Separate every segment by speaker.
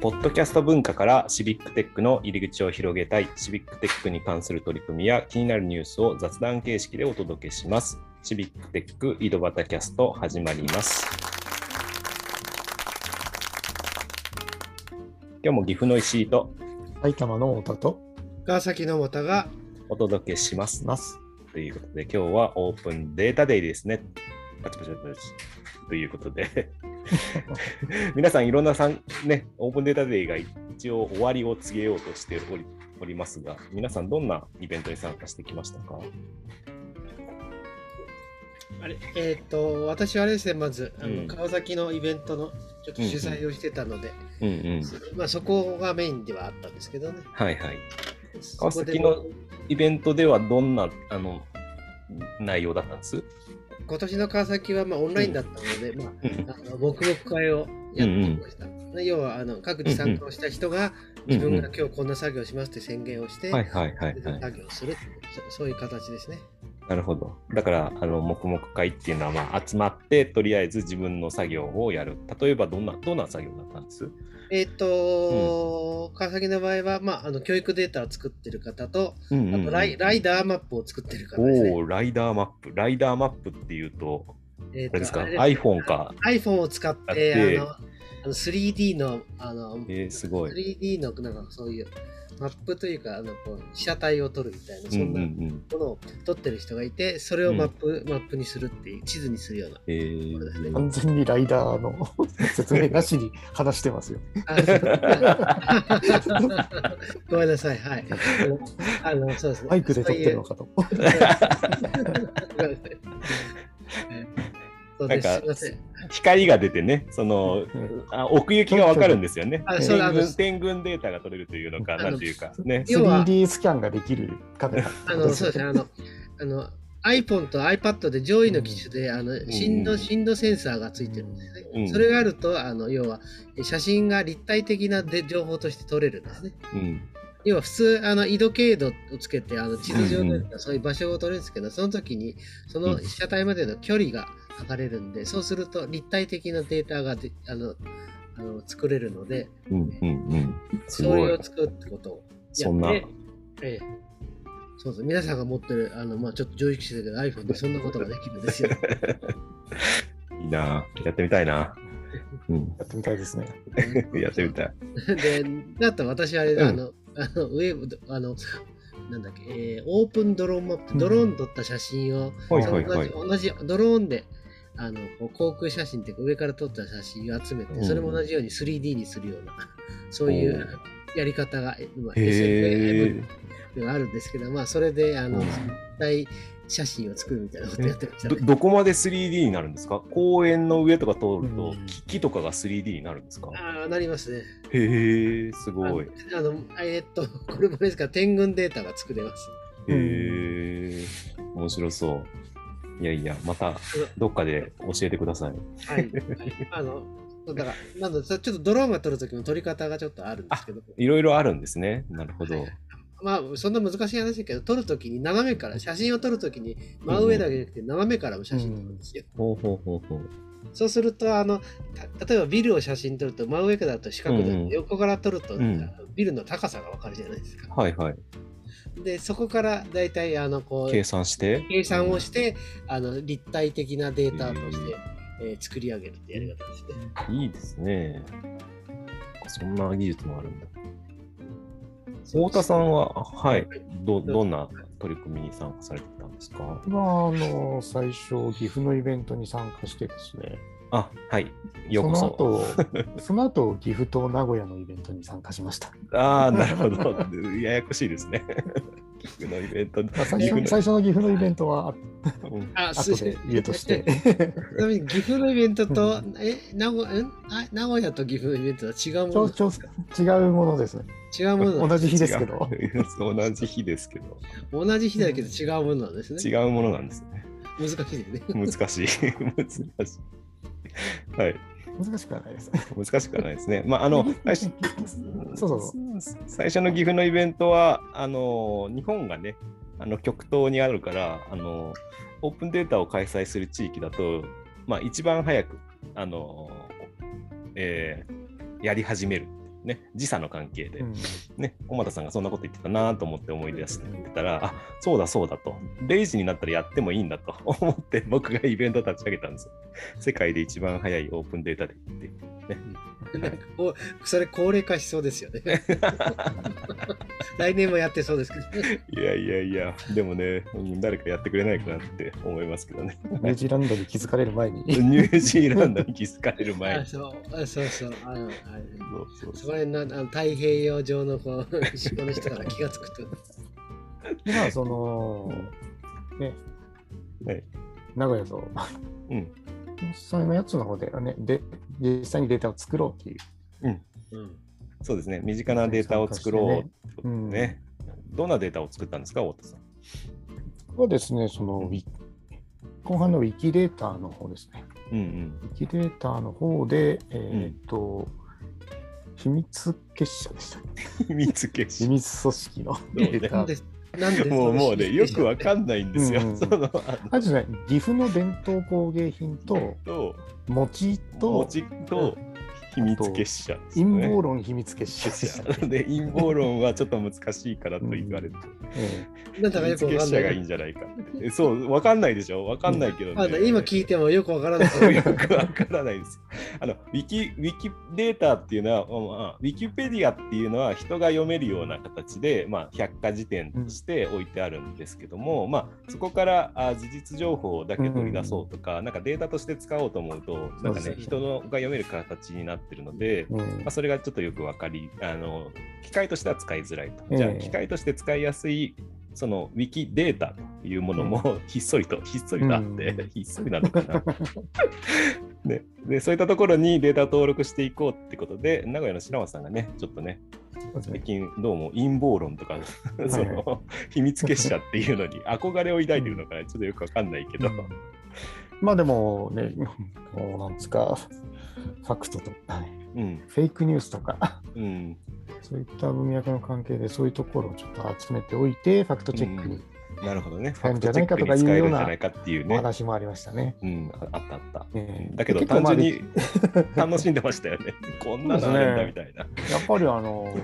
Speaker 1: ポッドキャスト文化からシビックテックの入り口を広げたい、シビックテックに関する取り組みや気になるニュースを雑談形式でお届けします。シビックテック井戸端キャスト始まります。今日も岐阜の石井と
Speaker 2: 埼玉の太田と
Speaker 3: 川崎の太が
Speaker 1: お届けします。
Speaker 2: ます。
Speaker 1: ということで、今日はオープンデータデイですね。パチパチパチパチということで、皆さんいろんなさん、ね、オープンデータデイが一応終わりを告げようとしておりおりますが、皆さんどんなイベントに参加してきましたか？
Speaker 3: あれえっ、と私はあれですねまずあの、
Speaker 1: うん。
Speaker 3: 川崎のイベントのちょっと主催をしてたので、
Speaker 1: うんうん。
Speaker 3: まあそこがメインではあったんですけどね。
Speaker 1: はいはい。
Speaker 3: そ
Speaker 1: 川崎のイベントではどんなあの内容だったんです？
Speaker 3: 今年の川崎はまあオンラインだったので、まあ
Speaker 1: うん。
Speaker 3: あの黙々会をやってきました、要はあの各自参加をした人が自分が今日こんな作業をしますって宣言をして。作業をするそそういう形ですね
Speaker 1: なるほど。だから、あの黙々会っていうのは、まあ、集まって、とりあえず自分の作業をやる。例えば、どんな、どんな作業だったんです？
Speaker 3: えっ、と、川崎の場合は、まあ、あの教育データを作ってる方と、
Speaker 1: うん
Speaker 3: あとライライダーマップを作ってる方ですね。
Speaker 1: おお、ライダーマップ。ライダーマップっていうと、
Speaker 3: えー
Speaker 1: あれですか？iPhone か。
Speaker 3: iPhone を使っ
Speaker 1: て
Speaker 3: て、あのあの 3D の、あの、
Speaker 1: えー、すごい。
Speaker 3: 3D のなんかそういうマップというか、あのこう被写体を撮るみたいな、
Speaker 1: うんうん
Speaker 3: そんな
Speaker 1: うん。
Speaker 3: ものを撮ってる人がいて、それをマップ、マップにするっていう、地図にするような。
Speaker 1: えー、
Speaker 2: 完全にライダーの 説明なしに話してますよ。
Speaker 3: あ ごめんなさい、はい。あの、そうですね。
Speaker 2: バイクで撮ってるのかと。
Speaker 3: な
Speaker 1: んか
Speaker 3: すいません。
Speaker 1: 光が出てね、その、
Speaker 2: うん
Speaker 1: あ奥行きがわかるんですよね。
Speaker 3: あそうあの
Speaker 1: 天群天群データが取れるというのか、なんていうか、ね。
Speaker 3: 要は
Speaker 2: 3D スキャンができるカメラ。
Speaker 3: あの、そうですね。あの、あの、iPhone と iPad で上位の機種で、あの振動
Speaker 1: うん
Speaker 3: 振動センサーがついてるんですね。
Speaker 1: うん
Speaker 3: それがあると、あの要は写真が立体的なで情報として撮れるんですね。
Speaker 1: うん。
Speaker 3: 要は普通、あの緯度経度をつけて、あの地図上
Speaker 1: うん
Speaker 3: でそういう場所を撮れるんですけど、その時にその被写体までの距離が測れるんで、そうすると立体的なデータがであのあの作れるので、
Speaker 1: うんうんうん。す
Speaker 3: それを。作るってことをや
Speaker 1: そんな。
Speaker 3: って、ええ、そうそう、皆さんが持ってる、あの、まあちょっと上位機種だけど iPhone でそんなことができるんですよ。
Speaker 1: いいなやってみたいな。うん。
Speaker 2: やってみたいですね。
Speaker 1: やってみたい。
Speaker 3: で、だったら私あれ、
Speaker 1: うん
Speaker 3: あの、あの、ウェブ、あの、なんだっけ、えーオープンドローンマップ、ドローン撮った写真を、
Speaker 1: はいはいはい
Speaker 3: 同じ同じドローンで、あの、航空写真っていうか上から撮った写真を集めて、
Speaker 1: うん
Speaker 3: それも同じように 3D にするような、そういうやり方が、まあ、
Speaker 1: へ
Speaker 3: SF
Speaker 1: え。
Speaker 3: ではあるんですけど、まあ、それで、あの、
Speaker 1: うん
Speaker 3: 実際写真を作るみたいなことやってましたね。
Speaker 1: どどこまで 3D になるんですか？公園の上とか通ると
Speaker 2: うん
Speaker 1: 木木とかが 3D になるんですか？
Speaker 3: ああ、なりますね。
Speaker 1: へえ、すごい。
Speaker 3: あの、あのえーっと、これもですか？ら、天群データが作れます。
Speaker 1: へえ、面白そう。いやいや、またどっかで教えてください。
Speaker 3: はい。あの、だから、なんだ、ちょっとドローンが撮るときの撮り方がちょっとあるんですけど、
Speaker 1: いろいろあるんですね。なるほど。
Speaker 3: まあ、そんな難しい話だけど、撮るときに斜めから、写真を撮るときに真上だけじゃなくて斜めからも写真撮るんですよ。
Speaker 1: ほうほうほうほう。
Speaker 3: そうすると、あの、た例えばビルを写真撮ると真上からだと四角で、
Speaker 1: うんうん
Speaker 3: 横から撮ると、
Speaker 1: ん
Speaker 3: ビルの高さがわかるじゃないですか。
Speaker 1: はいはい。
Speaker 3: で、そこからだいたい、あの、こう、
Speaker 1: 計算して？
Speaker 3: 計算をして、あの立体的的なデータとして、えー作り上げるってやり方ですね。
Speaker 1: いいですね。そんな技術もあるんだ。太田さんは、はい、どどんな取り組みに参加されてたんですか？
Speaker 2: まあ、あの、最初、岐阜のイベントに参加してですね。
Speaker 1: あ、はい、ようこそ。
Speaker 2: その後、その後、岐阜と名古屋のイベントに参加しました。
Speaker 1: ああ、なるほど。ややこしいですね。岐阜のイベント。
Speaker 2: まあ、最初最初の岐阜のイベントは、
Speaker 1: うん
Speaker 3: あ、
Speaker 2: 後で言うとして。
Speaker 3: ちなみに岐阜のイベントと、え、名古んあ名古屋と岐阜のイベントは違うもの
Speaker 2: ちょちょ違うものですね。
Speaker 3: 違うもの
Speaker 2: 同じ日ですけど。
Speaker 1: 同じ日ですけど、
Speaker 3: 同じ日だけど違うものなんですね。
Speaker 1: 違うものなんですね。
Speaker 3: 難しいですね。
Speaker 1: 難しい。難しい。はい。
Speaker 2: 難しくはないです。
Speaker 1: 難しくはないですね。まあ、あの、最初
Speaker 2: そうそう
Speaker 1: 最初の岐阜のイベントは、あの、日本がね、あの極東にあるから、あの、オープンデータを開催する地域だと、まあ、一番早く、あの、えーやり始める。ね、時差の関係で、
Speaker 2: うん。
Speaker 1: ね、小俣さんがそんなこと言ってたなと思って思い出してたら、あそうだそうだと、0時になったらやってもいいんだと 思って、僕がイベント立ち上げたんですよ。世界で一番早いオープンデータでって。ね。
Speaker 3: なんかこうそれ高齢化しそうですよね。来年もやってそうですけどね。
Speaker 1: いやいやいや、でもね、うん誰かやってくれないかなって思いますけどね。
Speaker 2: ニュージーランドに気づかれる前に。
Speaker 1: ニュージーランドに気づかれる前に。
Speaker 3: あそうあそうそうあのあ
Speaker 1: そうそう
Speaker 3: そこら辺のあの太平洋上のこう島の人から気がつくと。
Speaker 2: まあ、その、ね、
Speaker 1: はい
Speaker 2: 名古屋と、
Speaker 1: うん
Speaker 2: そのやつの方ではね、で、実際にデータを作ろうっていう。
Speaker 3: うん
Speaker 1: そうですね、身近なデータを作ろうってことで
Speaker 2: うん
Speaker 1: ね。どんなデータを作ったんですか、太田さん？
Speaker 2: ここはですね、そのウィ後半のウィキデータの方ですね。
Speaker 1: うんうん。
Speaker 2: ウィキデータの方で、えっ、と、秘密結社でした。
Speaker 1: 秘密結
Speaker 2: 秘
Speaker 1: 社。
Speaker 2: 密組織のデータ
Speaker 3: なん。で
Speaker 1: もうもうね、よくわか
Speaker 3: ん
Speaker 1: んないんですよ。
Speaker 2: うん
Speaker 1: そのあ
Speaker 2: あとね、岐阜の伝統工芸品と、
Speaker 1: と、
Speaker 2: 餅と、
Speaker 1: 餅と秘密結社ね、
Speaker 2: 陰謀論秘密結社で
Speaker 1: 陰謀論はちょっと難しいからと言われて、
Speaker 2: え
Speaker 3: なんだかよ
Speaker 1: 秘密
Speaker 3: くわかんない
Speaker 1: 結社がいいん。じゃないか。えそう、わかんないでしょ？わかんないけどね。
Speaker 3: あ今聞いてもよくわからない。
Speaker 1: よくわからないです。あのウィキウィキデータっていうのは、まあ、ウィキペディアっていうのは人が読めるような形で、まあ、百科事典として置いてあるんですけども、まあ、そこからあ事実情報だけ取り出そうとか、なんかデータとして使おうと思うと、なんかね人のが読める形になってるので、
Speaker 2: え
Speaker 1: まあ、それがちょっとよくわかりあの、機械としては使いづらいと。
Speaker 2: ええ
Speaker 1: じゃあ、機械として使いやすいそのウィキデータというものもひっそりと、ひっそりとあって、
Speaker 2: うん。
Speaker 1: ひっそりなのかな。ね、でそういったところにデータを登録していこうってことで、名古屋の白松さんがね、ちょっとね、最近どうも陰謀論とか、その秘密結社っていうのに憧れを抱いてるのかな、ちょっとよくわかんないけど、
Speaker 2: まあでもね、こうなんですか、ファクトとか、ね、
Speaker 1: うん、
Speaker 2: フェイクニュースとか、
Speaker 1: うん、
Speaker 2: そういった文脈の関係で、そういうところをちょっと集めておいて、ファクトチェックに
Speaker 1: なるほどね。ファク
Speaker 2: んな
Speaker 1: じゃないかっていう
Speaker 2: お
Speaker 1: ね。
Speaker 2: 話もありましたね。
Speaker 1: うん、ああったあった。
Speaker 2: ええ
Speaker 1: だけど単純に 楽しんでましたよね。こんなのあるんだみたいな。
Speaker 2: やっぱりあの、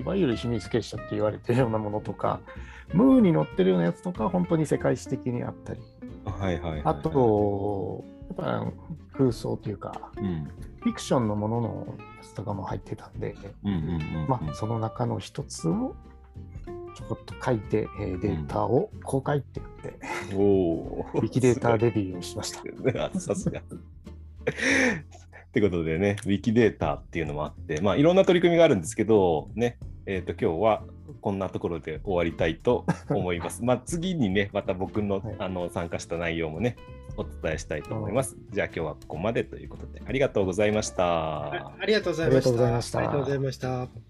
Speaker 2: いわゆる秘密結社って言われてるようなものとか、ムーに載ってるようなやつとか、本当に世界史的にあったり、
Speaker 1: はいはいはい、
Speaker 2: あと、やっぱ空想というか、
Speaker 1: うん、
Speaker 2: フィクションのもののやつとかも入ってたんで、
Speaker 1: うんうんうんうん。
Speaker 2: まあ、その中の一つをちょこっと書いて、えーデータを公開って言って、
Speaker 1: おお。
Speaker 2: ウィキデータデビューをしました。
Speaker 1: あさすが。ってことでね、ウィキデータっていうのもあって、まあ、いろんな取り組みがあるんですけど、ね、えっ、と、今日はこんなところで終わりたいと思います。まあ、次にね、また僕の,、
Speaker 2: はい
Speaker 1: あの参加した内容もね、お伝えしたいと思います。じゃあ、今日はここまでということで、ありがとうございました。
Speaker 3: ありがとうございました。
Speaker 2: ありがとうございました
Speaker 3: ありがとうございました。